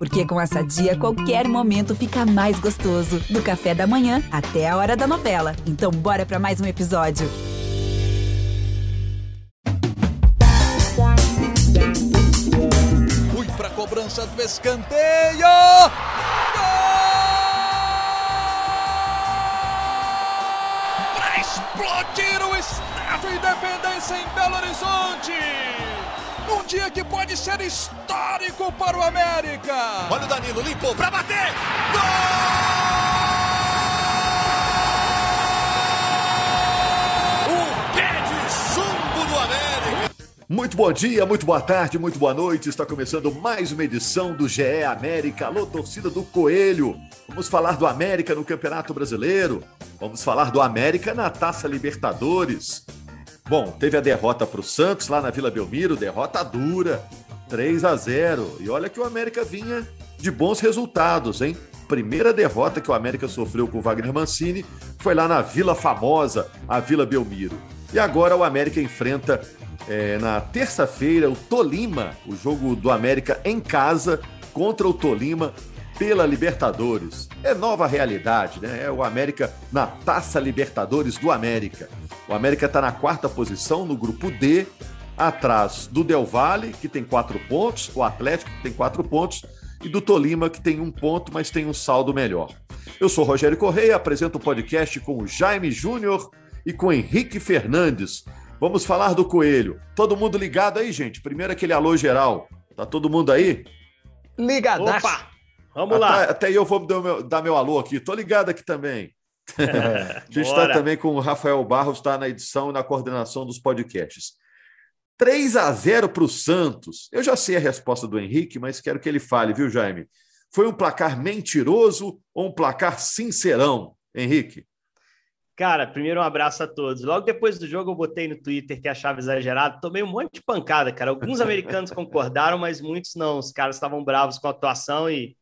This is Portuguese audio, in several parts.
Porque com essa dia, qualquer momento fica mais gostoso. Do café da manhã até a hora da novela. Então, bora para mais um episódio. Fui pra cobrança do escanteio. Para explodir o Estádio Independência em Belo Horizonte. Um dia que pode ser histórico para o América. Olha o Danilo, limpou para bater. Gol! O pé de chumbo do América. Muito bom dia, muito boa tarde, muito boa noite. Está começando mais uma edição do GE América. Alô, torcida do Coelho. Vamos falar do América no Campeonato Brasileiro. Vamos falar do América na Taça Libertadores. Bom, teve a derrota para o Santos lá na Vila Belmiro, derrota dura, 3 a 0. E olha que o América vinha de bons resultados, hein? Primeira derrota que o América sofreu com o Wagner Mancini foi lá na Vila Famosa, a Vila Belmiro. E agora o América enfrenta é, na terça-feira o Tolima, o jogo do América em casa contra o Tolima pela Libertadores. É nova realidade, né? É o América na Taça Libertadores do América. O América está na quarta posição no grupo D, atrás do Del Valle, que tem quatro pontos, o Atlético, que tem quatro pontos, e do Tolima, que tem um ponto, mas tem um saldo melhor. Eu sou Rogério Correia, apresento o podcast com o Jaime Júnior e com o Henrique Fernandes. Vamos falar do Coelho. Todo mundo ligado aí, gente? Primeiro aquele alô geral. Tá todo mundo aí? Ligadaço. Opa! Vamos até, lá. Até eu vou dar meu, dar meu alô aqui. Tô ligado aqui também. A gente está também com o Rafael Barros, está na edição e na coordenação dos podcasts. 3 a 0 para o Santos. Eu já sei a resposta do Henrique, mas quero que ele fale, viu, Jaime? Foi um placar mentiroso ou um placar sincerão, Henrique? Cara, primeiro um abraço a todos. Logo depois do jogo eu botei no Twitter que achava exagerado, tomei um monte de pancada, cara. Alguns americanos concordaram, mas muitos não. Os caras estavam bravos com a atuação e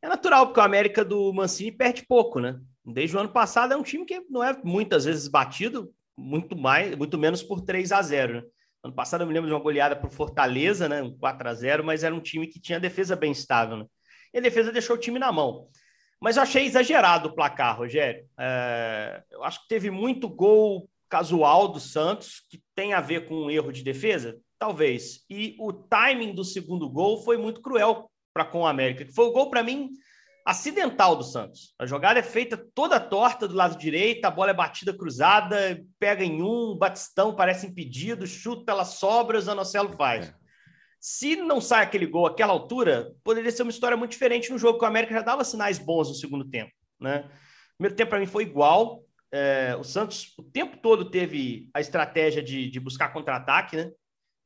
é natural, porque o América do Mancini perde pouco, né? Desde o ano passado é um time que não é muitas vezes batido, muito mais, muito menos por 3 a 0 né? Ano passado eu me lembro de uma goleada para Fortaleza, né? Um 4 a 0 mas era um time que tinha defesa bem estável, né? E a defesa deixou o time na mão. Mas eu achei exagerado o placar, Rogério. É... eu acho que teve muito gol casual do Santos, que tem a ver com um erro de defesa? Talvez. E o timing do segundo gol foi muito cruel para com o América, que foi o gol para mim acidental do Santos. A jogada é feita toda torta do lado direito, a bola é batida cruzada, pega em um, o Batistão parece impedido, chuta, ela sobra, o Zanocelo faz. É. Se não sai aquele gol àquela altura, poderia ser uma história muito diferente no jogo, que o América já dava sinais bons no segundo tempo. Né? O primeiro tempo para mim foi igual. É, o Santos o tempo todo teve a estratégia de, de buscar contra-ataque, né?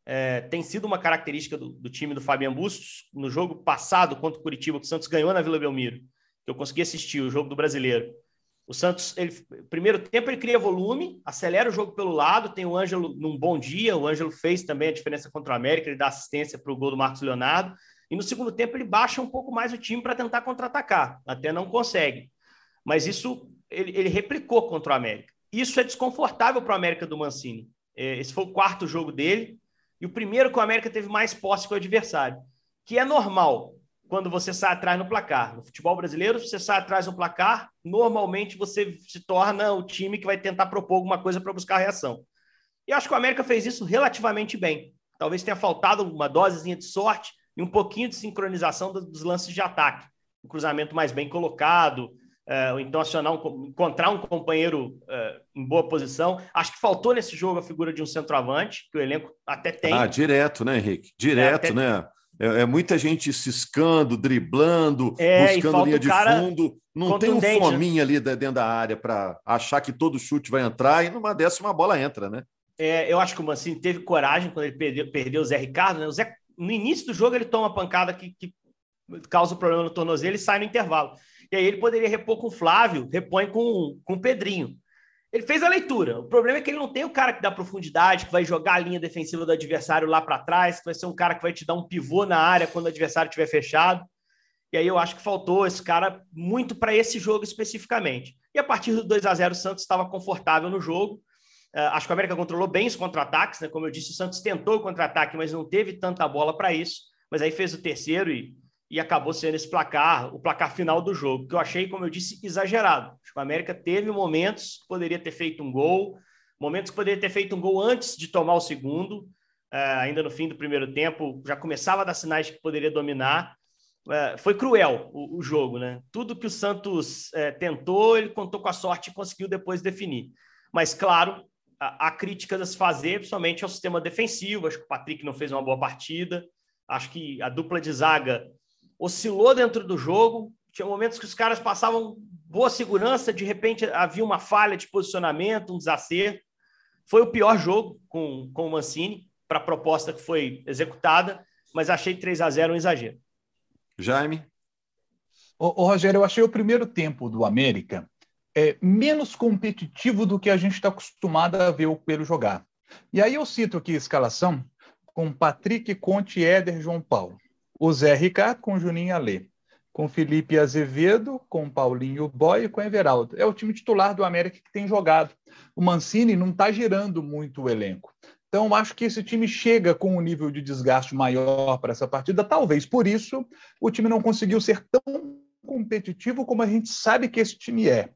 É, tem sido uma característica do, do, time do Fabian Bustos. No jogo passado contra o Curitiba, que o Santos ganhou na Vila Belmiro, que eu consegui assistir, o jogo do brasileiro. O Santos, ele, primeiro tempo, ele cria volume, acelera o jogo pelo lado, tem o Ângelo num bom dia, o Ângelo fez também a diferença contra o América, ele dá assistência para o gol do Marcos Leonardo, e no segundo tempo ele baixa um pouco mais o time para tentar contra-atacar, até não consegue. Mas isso ele, ele replicou contra o América. Isso é desconfortável para o América do Mancini. É, esse foi o quarto jogo dele, e o primeiro que o América teve mais posse com o adversário, que é normal quando você sai atrás no placar. No futebol brasileiro, se você sai atrás no placar, normalmente você se torna o time que vai tentar propor alguma coisa para buscar reação. E acho que o América fez isso relativamente bem. Talvez tenha faltado uma dosezinha de sorte e um pouquinho de sincronização dos lances de ataque. Um cruzamento mais bem colocado, uh, ou então acionar um, encontrar um companheiro uh, em boa posição. Acho que faltou nesse jogo a figura de um centroavante, que o elenco até tem. Ah, direto, né, Henrique? Direto, é, até... né? É, é, muita gente ciscando, driblando, é, buscando linha de fundo. Não tem um né? fominha ali dentro da área para achar que todo chute vai entrar e numa décima bola entra, né? É, eu acho que o Mancini teve coragem quando ele perdeu, perdeu o Zé Ricardo. Né? O Zé, no início do jogo, ele toma uma pancada que, que causa problema no tornozelo e sai no intervalo. E aí ele poderia repor com o Flávio, repõe com, com o Pedrinho. Ele fez a leitura. O problema é que ele não tem o cara que dá profundidade, que vai jogar a linha defensiva do adversário lá para trás, que vai ser um cara que vai te dar um pivô na área quando o adversário estiver fechado. E aí eu acho que faltou esse cara muito para esse jogo especificamente. E a partir do 2 a 0 o Santos estava confortável no jogo. Uh, acho que o América controlou bem os contra-ataques, né? Como eu disse, o Santos tentou o contra-ataque, mas não teve tanta bola para isso. Mas aí fez o terceiro e e acabou sendo esse placar, o placar final do jogo, que eu achei, como eu disse, exagerado. Acho que o América teve momentos que poderia ter feito um gol, momentos que poderia ter feito um gol antes de tomar o segundo, uh, ainda no fim do primeiro tempo, já começava a dar sinais que poderia dominar. Uh, foi cruel o, jogo, né? Tudo que o Santos uh, tentou, ele contou com a sorte e conseguiu depois definir. Mas, claro, há críticas a se fazer, principalmente ao sistema defensivo. Acho que o Patrick não fez uma boa partida. Acho que a dupla de zaga oscilou dentro do jogo. Tinha momentos que os caras passavam boa segurança, de repente havia uma falha de posicionamento, um desacerto. Foi o pior jogo com, com o Mancini, para a proposta que foi executada, mas achei 3 a 0 um exagero. Jaime? Ô, ô, Rogério, eu achei o primeiro tempo do América é, menos competitivo do que a gente está acostumado a ver o Coelho jogar. E aí eu cito aqui a escalação com Patrick, Conte, Éder, João Paulo. O Zé Ricardo com Juninho Alê. Com Felipe Azevedo, com Paulinho Boy e com Everaldo. É o time titular do América que tem jogado. O Mancini não está girando muito o elenco. Então, acho que esse time chega com um nível de desgaste maior para essa partida. Talvez por isso o time não conseguiu ser tão competitivo como a gente sabe que esse time é.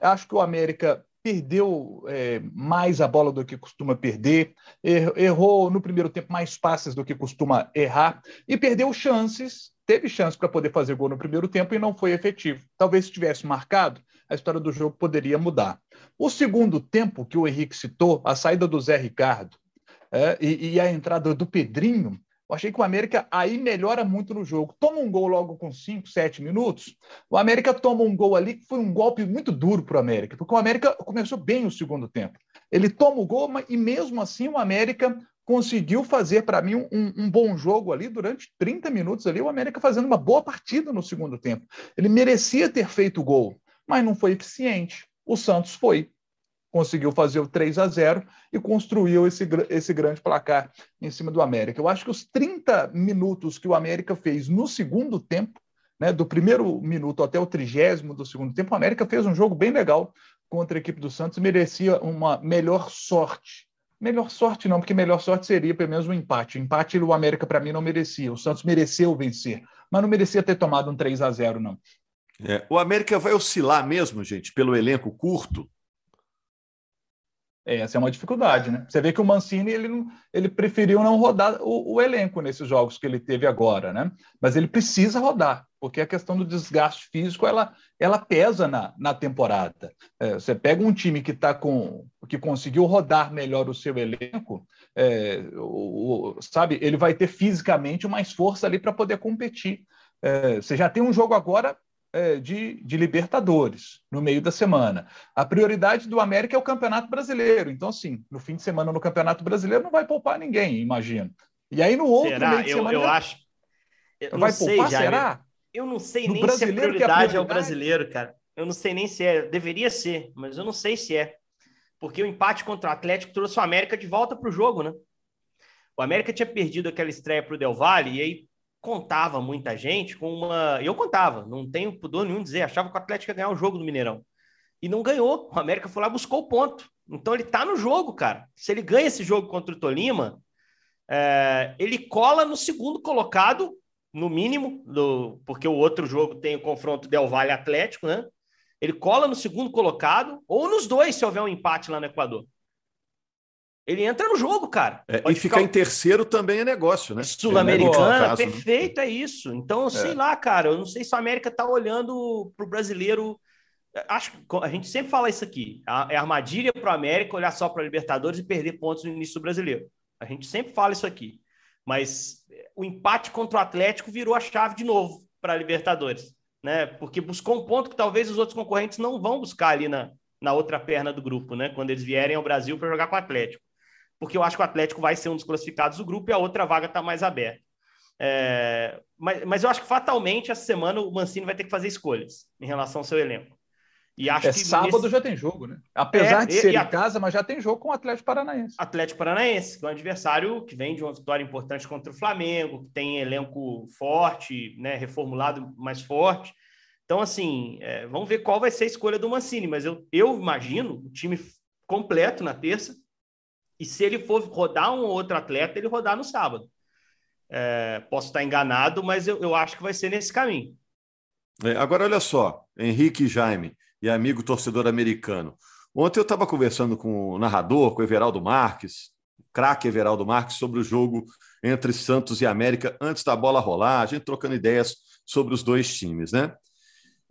Acho que o América perdeu é, mais a bola do que costuma perder, er, errou no primeiro tempo mais passes do que costuma errar e perdeu chances. Teve chance para poder fazer gol no primeiro tempo e não foi efetivo. Talvez se tivesse marcado, a história do jogo poderia mudar. O segundo tempo que o Henrique citou, a saída do Zé Ricardo é, e, e a entrada do Pedrinho, eu achei que o América aí melhora muito no jogo. Toma um gol logo com 5, 7 minutos. O América toma um gol ali que foi um golpe muito duro para o América, porque o América começou bem o segundo tempo. Ele toma o gol, e mesmo assim o América conseguiu fazer para mim um, um, bom jogo ali durante 30 minutos ali. O América fazendo uma boa partida no segundo tempo. Ele merecia ter feito o gol, mas não foi eficiente. O Santos foi conseguiu fazer o 3 a 0 e construiu esse, esse grande placar em cima do América. Eu acho que os 30 minutos que o América fez no segundo tempo, né, do primeiro minuto até o trigésimo do segundo tempo, o América fez um jogo bem legal contra a equipe do Santos merecia uma melhor sorte. Melhor sorte não, porque melhor sorte seria pelo menos um empate. O empate o América, para mim, não merecia. O Santos mereceu vencer, mas não merecia ter tomado um 3 a 0 não. É, o América vai oscilar mesmo, gente, pelo elenco curto? Essa é uma dificuldade, né? Você vê que o Mancini ele, ele preferiu não rodar o, o, elenco nesses jogos que ele teve agora, né? Mas ele precisa rodar, porque a questão do desgaste físico ela, ela pesa na, na temporada. É, você pega um time que está com que conseguiu rodar melhor o seu elenco, é, o, o, sabe? Ele vai ter fisicamente mais força ali para poder competir. É, você já tem um jogo agora é, de, de, Libertadores no meio da semana. A prioridade do América é o Campeonato Brasileiro. Então, assim, no fim de semana no Campeonato Brasileiro não vai poupar ninguém, imagino. E aí no outro será? meio de eu, semana. Eu acho. Eu vai poupar, sei, será? Eu não sei no nem se a prioridade, é prioridade é o brasileiro, cara. Eu não sei nem se é. Deveria ser, mas eu não sei se é. Porque o empate contra o Atlético trouxe o América de volta para o jogo, né? O América tinha perdido aquela estreia para o Del Valle e aí contava muita gente com uma. Eu contava, não tenho pudor nenhum dizer, achava que o Atlético ia ganhar o jogo do Mineirão. E não ganhou. O América foi lá buscou o ponto. Então ele tá no jogo, cara. Se ele ganha esse jogo contra o Tolima, é, ele cola no segundo colocado, no mínimo, do, porque o outro jogo tem o confronto Del Valle Atlético, né? Ele cola no segundo colocado, ou nos dois, se houver um empate lá no Equador. Ele entra no jogo, cara. É, e ficar em terceiro também é negócio, né? Sul-Americana, é né? perfeito, é isso. Então, sei é. lá, cara, eu não sei se a América tá olhando pro brasileiro. Acho que a gente sempre fala isso aqui. É armadilha para o América olhar só para Libertadores e perder pontos no início do brasileiro. A gente sempre fala isso aqui. Mas o empate contra o Atlético virou a chave de novo para Libertadores, né? Porque buscou um ponto que talvez os outros concorrentes não vão buscar ali na, na outra perna do grupo, né? Quando eles vierem ao Brasil para jogar com o Atlético porque eu acho que o Atlético vai ser um dos classificados do grupo e a outra vaga está mais aberta. É, mas, mas eu acho que fatalmente essa semana o Mancini vai ter que fazer escolhas em relação ao seu elenco. E acho é, que sábado nesse... já tem jogo, né? Apesar é, de ser em a... casa, mas já tem jogo com o Atlético Paranaense. Atlético Paranaense, que é um adversário que vem de uma vitória importante contra o Flamengo, que tem elenco forte, né, reformulado mais forte. Então, assim, é, vamos ver qual vai ser a escolha do Mancini, mas eu, eu imagino o time completo na terça, e se ele for rodar um ou outro atleta, ele rodar no sábado. É, posso estar enganado, mas eu, eu acho que vai ser nesse caminho. É, agora, olha só, Henrique Jaime, e amigo torcedor americano. Ontem eu estava conversando com o narrador, com o Everaldo Marques, craque Everaldo Marques, sobre o jogo entre Santos e América antes da bola rolar, a gente trocando ideias sobre os dois times, né?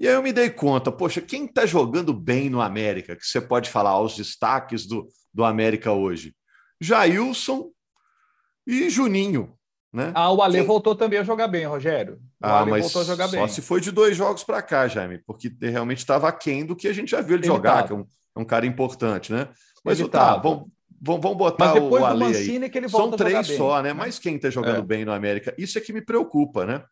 E aí eu me dei conta, poxa, quem está jogando bem no América, que você pode falar aos destaques do, do América hoje? Jailson e Juninho. Né? Ah, o Ale quem... voltou também a jogar bem, Rogério. O ah, Ale mas voltou a jogar só bem. se foi de dois jogos para cá, Jaime, porque realmente estava aquém do que a gente já viu ele, ele jogar, tava. que é um, é um, cara importante, né? Mas ele tá, vamos, vamos botar o Ale aí. São três só, né? Mas quem está jogando é. bem no América? Isso é que me preocupa, né?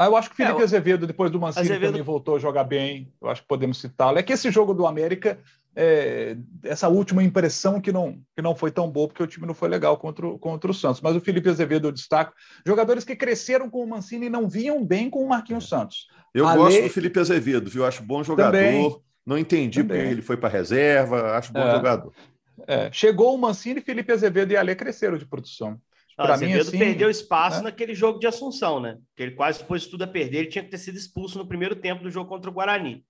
Ah, eu acho que o Felipe é, Azevedo, depois do Mancini, Azevedo... também voltou a jogar bem. Eu acho que podemos citá-lo. É que esse jogo do América, é, essa última impressão que não, que não foi tão boa, porque o time não foi legal contra o, contra o Santos. Mas o Felipe Azevedo eu destaco. Jogadores que cresceram com o Mancini e não vinham bem com o Marquinhos Santos. Eu Ale... gosto do Felipe Azevedo, viu? Acho bom jogador. Também. Não entendi também. porque ele foi para reserva. Acho bom é. jogador. É. Chegou o Mancini, Felipe Azevedo e Ale cresceram de produção. Para mim, assim, perdeu espaço né? naquele jogo de Assunção, né? Que ele quase pôs tudo a perder, ele tinha que ter sido expulso no primeiro tempo do jogo contra o Guarani.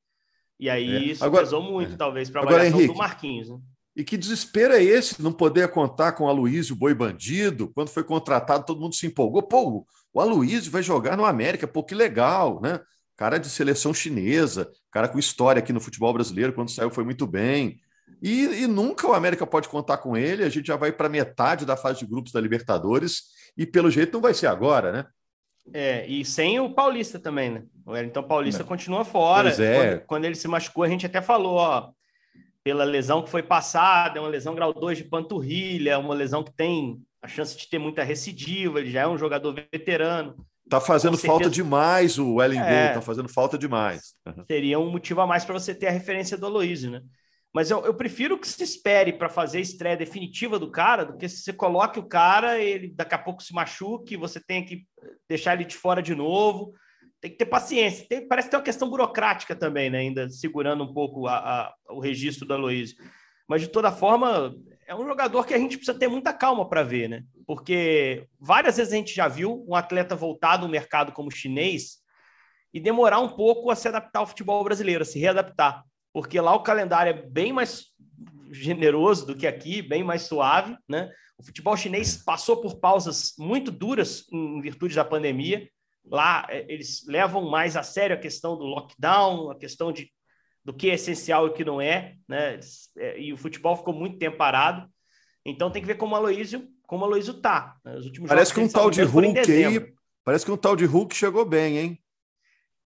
E aí é. isso agora, pesou muito, é. talvez, para a avaliação Henrique, do Marquinhos. Né? E que desespero é esse não poder contar com o Aloysio Boi Bandido? Quando foi contratado, todo mundo se empolgou. Pô, o Aloysio vai jogar no América, pô, que legal, né? Cara de seleção chinesa, cara com história aqui no futebol brasileiro, quando saiu foi muito bem. E, e, nunca o América pode contar com ele. A gente já vai para metade da fase de grupos da Libertadores e pelo jeito não vai ser agora, né? É, e sem o Paulista também, né? O Wellington Paulista é. continua fora. Pois é. Quando, quando, ele se machucou, a gente até falou, ó, pela lesão que foi passada, é uma lesão grau 2 de panturrilha, é uma lesão que tem a chance de ter muita recidiva, ele já é um jogador veterano. Tá fazendo falta demais o Wellington, é, tá fazendo falta demais. Uhum. Seria um motivo a mais para você ter a referência do Aloysio, né? Mas eu, eu prefiro que se espere para fazer a estreia definitiva do cara do que se você coloque o cara, ele daqui a pouco se machuque, você tem que deixar ele de fora de novo. Tem que ter paciência. Tem, parece que tem uma questão burocrática também, né? Ainda segurando um pouco a, a, o registro da Luiz. Mas, de toda forma, é um jogador que a gente precisa ter muita calma para ver, né? Porque várias vezes a gente já viu um atleta voltar do mercado como chinês e demorar um pouco a se adaptar ao futebol brasileiro, a se readaptar porque lá o calendário é bem mais generoso do que aqui, bem mais suave, né? O futebol chinês passou por pausas muito duras em virtude da pandemia. Lá é, eles levam mais a sério a questão do lockdown, a questão de do que é essencial e o que não é, né? É, e o futebol ficou muito tempo parado. Então tem que ver como o Aloysio, como o Aloysio tá. Né? Os últimos parece que um tal de Hulk aí, parece que um tal de Hulk chegou bem, hein?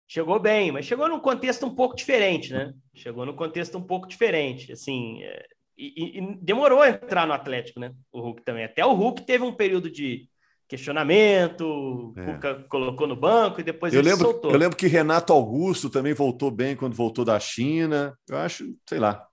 Chegou bem, mas chegou num contexto um pouco diferente, né? Chegou num contexto um pouco diferente, assim, é, e, e, demorou a entrar no Atlético, né? O Hulk também. Até o Hulk teve um período de questionamento, é. Cuca colocou no banco e depois eu ele lembro, soltou. Eu lembro que Renato Augusto também voltou bem quando voltou da China. Eu acho, sei lá,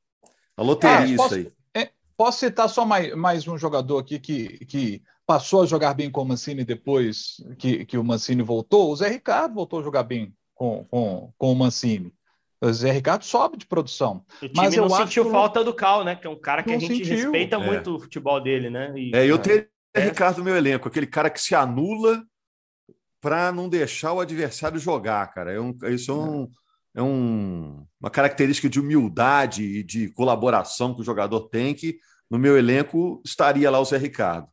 a loteria é, posso, isso aí. É, posso citar só mais, mais um jogador aqui que, que passou a jogar bem com o Mancini depois que, que o Mancini voltou? O Zé Ricardo voltou a jogar bem com, com, com o Mancini. O Zé Ricardo sobe de produção. O time mas eu não sentiu que... falta do Cal, né? Que é um cara que não a gente sentiu. respeita é. muito o futebol dele, né? E, é, eu tenho é. Ricardo no meu elenco, aquele cara que se anula para não deixar o adversário jogar, cara. É um, isso é, um, é um, uma característica de humildade e de colaboração que o jogador tem que no meu elenco estaria lá o Zé Ricardo.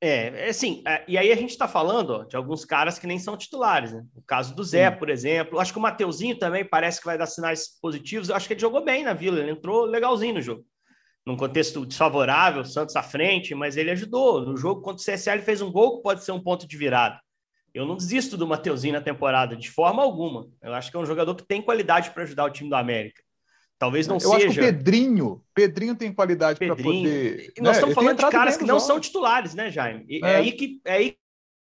É, é assim, é, e aí a gente está falando ó, de alguns caras que nem são titulares, né? O caso do Zé, por exemplo. Acho que o Mateuzinho também parece que vai dar sinais positivos. Eu acho que ele jogou bem na Vila, ele entrou legalzinho no jogo. Num contexto desfavorável, Santos à frente, mas ele ajudou. No jogo contra o CSA, ele fez um gol que pode ser um ponto de virada. Eu não desisto do Mateuzinho na temporada, de forma alguma. Eu acho que é um jogador que tem qualidade para ajudar o time do América. Talvez não eu seja. Eu acho que o Pedrinho, Pedrinho tem qualidade para poder. E nós né? estamos falando de caras que não são titulares, né, Jaime? E é. é. aí que, é aí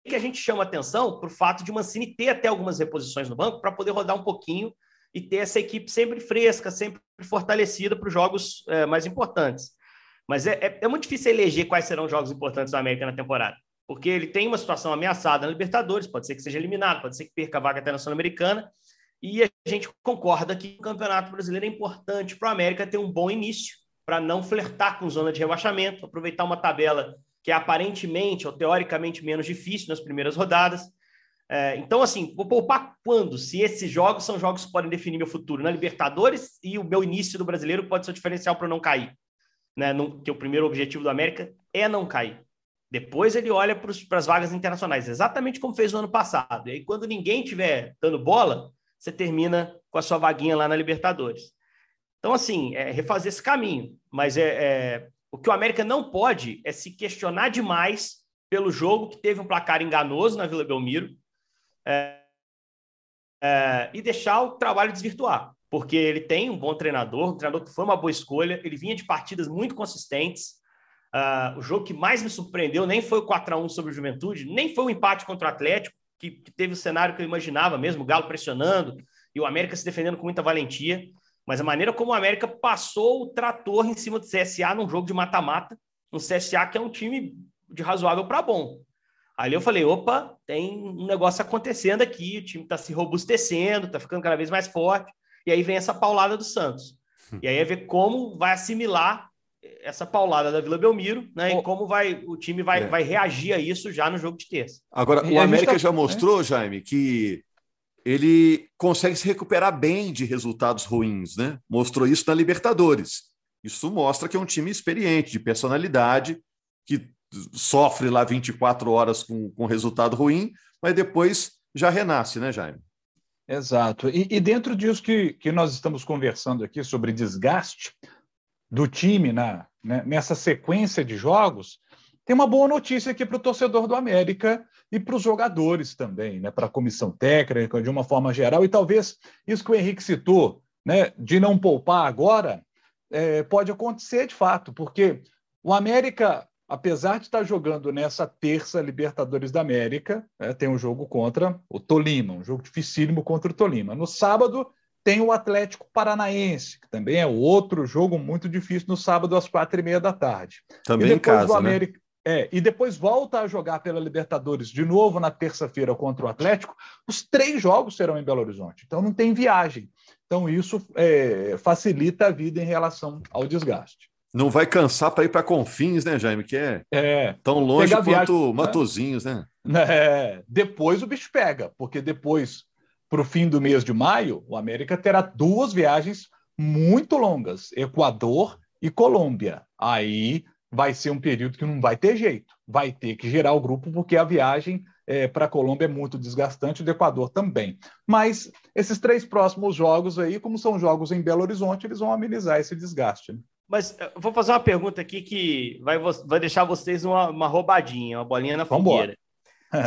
que a gente chama atenção para o fato de o Mancini ter até algumas reposições no banco para poder rodar um pouquinho e ter essa equipe sempre fresca, sempre fortalecida para os jogos é, mais importantes. Mas é, é, é, muito difícil eleger quais serão os jogos importantes da América na temporada, porque ele tem uma situação ameaçada na Libertadores, pode ser que seja eliminado, pode ser que perca a vaga até na Sul-Americana, e a gente concorda que o Campeonato Brasileiro é importante para o América ter um bom início, para não flertar com zona de rebaixamento, aproveitar uma tabela que é aparentemente ou teoricamente menos difícil nas primeiras rodadas. É, então, assim, vou poupar quando? Se esses jogos são jogos que podem definir meu futuro na Libertadores e o meu início do brasileiro pode ser o diferencial para não cair. Né? No, que o primeiro objetivo do América é não cair. Depois ele olha para as vagas internacionais, exatamente como fez no ano passado. E aí, quando ninguém tiver dando bola, você termina com a sua vaguinha lá na Libertadores. Então, assim, é refazer esse caminho. Mas é, é, o que o América não pode é se questionar demais pelo jogo que teve um placar enganoso na Vila Belmiro é, é, e deixar o trabalho desvirtuar. Porque ele tem um bom treinador, um treinador que foi uma boa escolha, ele vinha de partidas muito consistentes. Uh, o jogo que mais me surpreendeu nem foi o 4 a 1 sobre o Juventude, nem foi o empate contra o Atlético, que, que teve o cenário que eu imaginava mesmo, o Galo pressionando e o América se defendendo com muita valentia mas a maneira como o América passou o trator em cima do CSA num jogo de mata-mata, um CSA que é um time de razoável para bom. Ali eu falei, opa, tem um negócio acontecendo aqui, o time está se robustecendo, está ficando cada vez mais forte, e aí vem essa paulada do Santos. E aí é ver como vai assimilar essa paulada da Vila Belmiro, né? Oh. E como vai o time vai, é. vai reagir a isso já no jogo de terça. Agora, o América tá... já mostrou, Jaime, que ele consegue se recuperar bem de resultados ruins, né? Mostrou isso na Libertadores. Isso mostra que é um time experiente, de personalidade, que sofre lá 24 horas com, com resultado ruim, mas depois já renasce, né, Jaime? Exato. E, e dentro disso que, que nós estamos conversando aqui sobre desgaste do time na, né, nessa sequência de jogos, tem uma boa notícia aqui para o torcedor do América e para os jogadores também, né? para a comissão técnica, de uma forma geral. E talvez isso que o Henrique citou, né? de não poupar agora, é, pode acontecer de fato, porque o América, apesar de estar jogando nessa terça Libertadores da América, né? tem um jogo contra o Tolima, um jogo dificílimo contra o Tolima. No sábado, tem o Atlético Paranaense, que também é outro jogo muito difícil no sábado às quatro e meia da tarde. Também em casa, né? América... né? É, e depois volta a jogar pela Libertadores de novo na terça-feira contra o Atlético. Os três jogos serão em Belo Horizonte, então não tem viagem. Então isso é, facilita a vida em relação ao desgaste. Não vai cansar para ir para Confins, né, Jaime? Que é, é tão longe quanto viagem, né? Matozinhos, né? É, depois o bicho pega, porque depois, para o fim do mês de maio, o América terá duas viagens muito longas: Equador e Colômbia. Aí vai ser um período que não vai ter jeito, vai ter que gerar o grupo, porque a viagem é, para a Colômbia é muito desgastante, o do Equador também. Mas esses três próximos jogos aí, como são jogos em Belo Horizonte, eles vão amenizar esse desgaste. Né? Mas eu vou fazer uma pergunta aqui que vai, vai deixar vocês uma, uma roubadinha, uma bolinha na fogueira.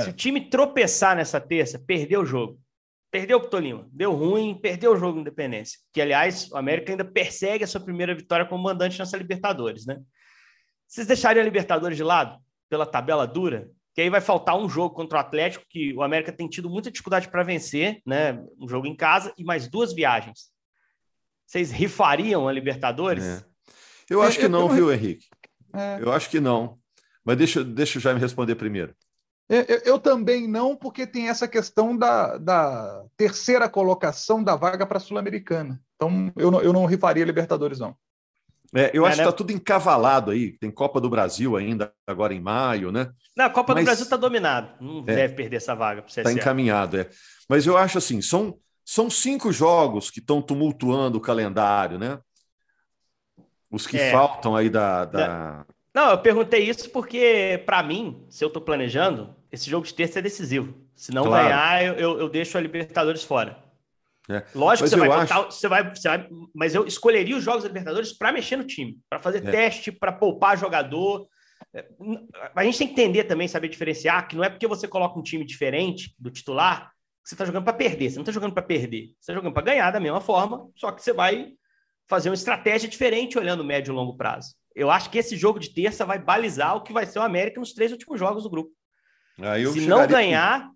Se o time tropeçar nessa terça, perdeu o jogo. Perdeu para o Tolima, deu ruim, perdeu o jogo de Independência. Que, aliás, o América ainda persegue a sua primeira vitória como mandante nessa Libertadores, né? Vocês deixariam a Libertadores de lado pela tabela dura? Que aí vai faltar um jogo contra o Atlético, que o América tem tido muita dificuldade para vencer, né? Um jogo em casa e mais duas viagens. Vocês rifariam a Libertadores? É. Eu acho que não, viu, Henrique? É. Eu acho que não. Mas deixa, deixa o Jaime responder primeiro. Eu, eu, também não, porque tem essa questão da, da terceira colocação da vaga para a Sul-Americana. Então, eu não, eu não rifaria Libertadores, não. É, eu é, acho né? que está tudo encavalado aí. Tem Copa do Brasil ainda, agora em maio, né? Não, a Copa Mas, do Brasil está dominado. Não é, deve perder essa vaga para Está encaminhado, é. Mas eu acho assim, são, são cinco jogos que estão tumultuando o calendário, né? Os que é. faltam aí da, da... Não, eu perguntei isso porque, para mim, se eu estou planejando, esse jogo de terça é decisivo. Se não claro. ganhar, eu, eu, eu deixo a Libertadores fora. É. Lógico que você vai, acho... botar, você, vai, você vai, mas eu escolheria os jogos da Libertadores para mexer no time, para fazer é. teste, para poupar jogador. A gente tem que entender também, saber diferenciar, que não é porque você coloca um time diferente do titular que você está jogando para perder. Você não está jogando para perder, você está jogando para ganhar da mesma forma, só que você vai fazer uma estratégia diferente olhando médio e longo prazo. Eu acho que esse jogo de terça vai balizar o que vai ser o América nos três últimos jogos do grupo. Se não ganhar,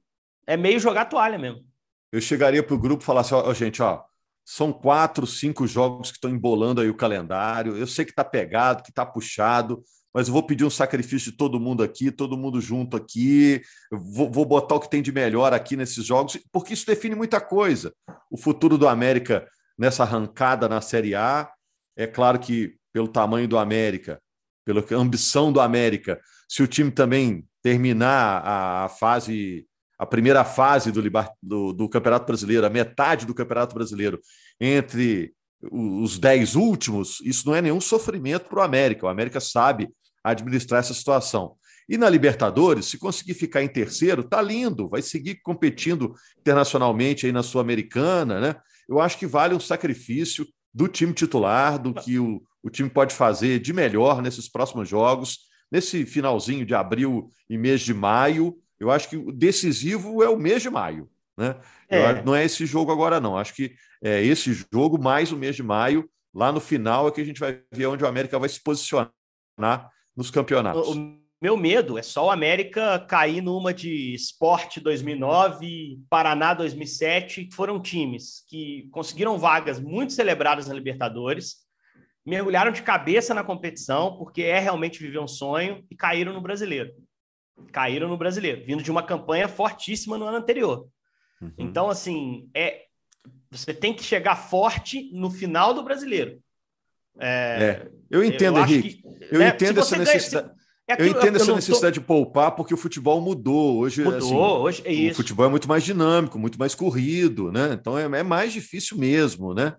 é meio jogar toalha mesmo eu chegaria para o grupo e falasse: ó, gente, ó, são quatro, cinco jogos que estão embolando aí o calendário. Eu sei que está pegado, que está puxado, mas eu vou pedir um sacrifício de todo mundo aqui, todo mundo junto aqui. Vou, vou, botar o que tem de melhor aqui nesses jogos, porque isso define muita coisa. O futuro do América nessa arrancada na Série A, é claro que pelo tamanho do América, pela ambição do América, se o time também terminar a, fase, a primeira fase do, do, do Campeonato Brasileiro, a metade do Campeonato Brasileiro, entre os dez últimos, isso não é nenhum sofrimento para o América. O América sabe administrar essa situação. E na Libertadores, se conseguir ficar em terceiro, tá lindo, vai seguir competindo internacionalmente aí na Sul-Americana, né? Eu acho que vale um sacrifício do time titular, do que o, o time pode fazer de melhor nesses próximos jogos, nesse finalzinho de abril e mês de maio. Eu acho que o decisivo é o mês de maio, né? É. não é esse jogo agora, não. Acho que é esse jogo mais o mês de maio. Lá no final é que a gente vai ver onde o América vai se posicionar nos campeonatos. O, meu medo é só o América cair numa de Sport 2009, Paraná 2007, que foram times que conseguiram vagas muito celebradas na Libertadores, mergulharam de cabeça na competição, porque é realmente viver um sonho, e caíram no Brasileiro. Caíram no Brasileiro, vindo de uma campanha fortíssima no ano anterior. Uhum. Então, assim, é você tem que chegar forte no final do Brasileiro. É, é. Eu entendo, eu Henrique. Que, eu né, entendo essa necessidade. Ganha, se, é eu entendo eu, essa necessidade tô... de poupar porque o futebol mudou. Hoje, mudou, assim, hoje é isso. O futebol é muito mais dinâmico, muito mais corrido, né? Então é, é mais difícil mesmo, né?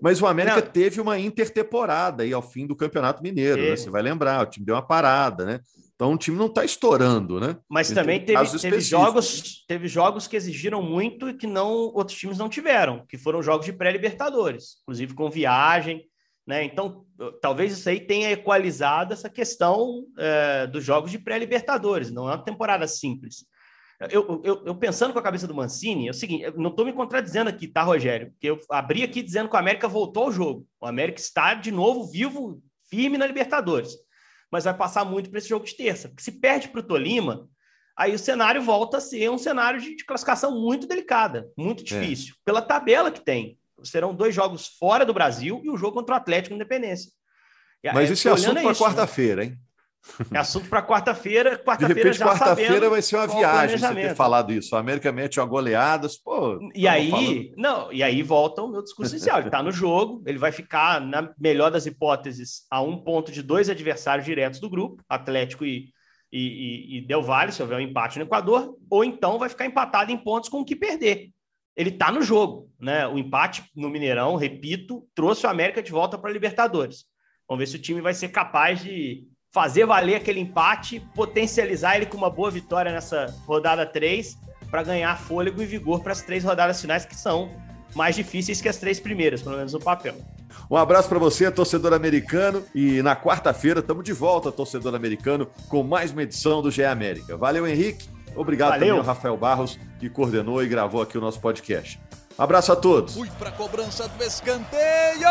Mas o América Não. teve uma intertemporada aí ao fim do Campeonato Mineiro, né? Você vai lembrar, o time deu uma parada, né? Então o time não está estourando, né? Mas também teve, teve jogos, teve jogos que exigiram muito e que não outros times não tiveram, que foram jogos de pré-libertadores, inclusive com viagem, né? Então talvez isso aí tenha equalizado essa questão é, dos jogos de pré-libertadores. Não é uma temporada simples. Eu, eu, eu, pensando com a cabeça do Mancini, é o seguinte, eu não estou me contradizendo aqui, tá, Rogério? Porque eu abri aqui dizendo que o América voltou ao jogo. O América está de novo vivo, firme na Libertadores mas vai passar muito para esse jogo de terça. Porque se perde para o Tolima, aí o cenário volta a ser um cenário de, de classificação muito delicada, muito é. difícil, é. pela tabela que tem. Serão dois jogos fora do Brasil e um jogo contra o Atlético Independência. Mas é assunto para né? quarta-feira, hein? É assunto para quarta-feira. Quarta de repente, quarta-feira vai ser uma viagem você ter falado isso. A América mete uma goleada, pô. E aí, falando... não, e aí volta o meu discurso inicial. Ele está no jogo, ele vai ficar, na melhor das hipóteses, a um ponto de dois adversários diretos do grupo, Atlético e, e, e, e Del Valle, se houver um empate no Equador, ou então vai ficar empatado em pontos com o que perder. Ele está no jogo, né? O empate no Mineirão, repito, trouxe o América de volta para a Libertadores. Vamos ver se o time vai ser capaz de fazer valer aquele empate, potencializar ele com uma boa vitória nessa rodada 3 para ganhar fôlego e vigor para as três rodadas finais que são mais difíceis que as três primeiras, pelo menos no papel. Um abraço para você, torcedor americano, e na quarta-feira estamos de volta, torcedor americano, com mais uma edição do GE América. Valeu, Henrique. Obrigado Valeu. também ao Rafael Barros, que coordenou e gravou aqui o nosso podcast. Abraço a todos. Fui para a cobrança do escanteio.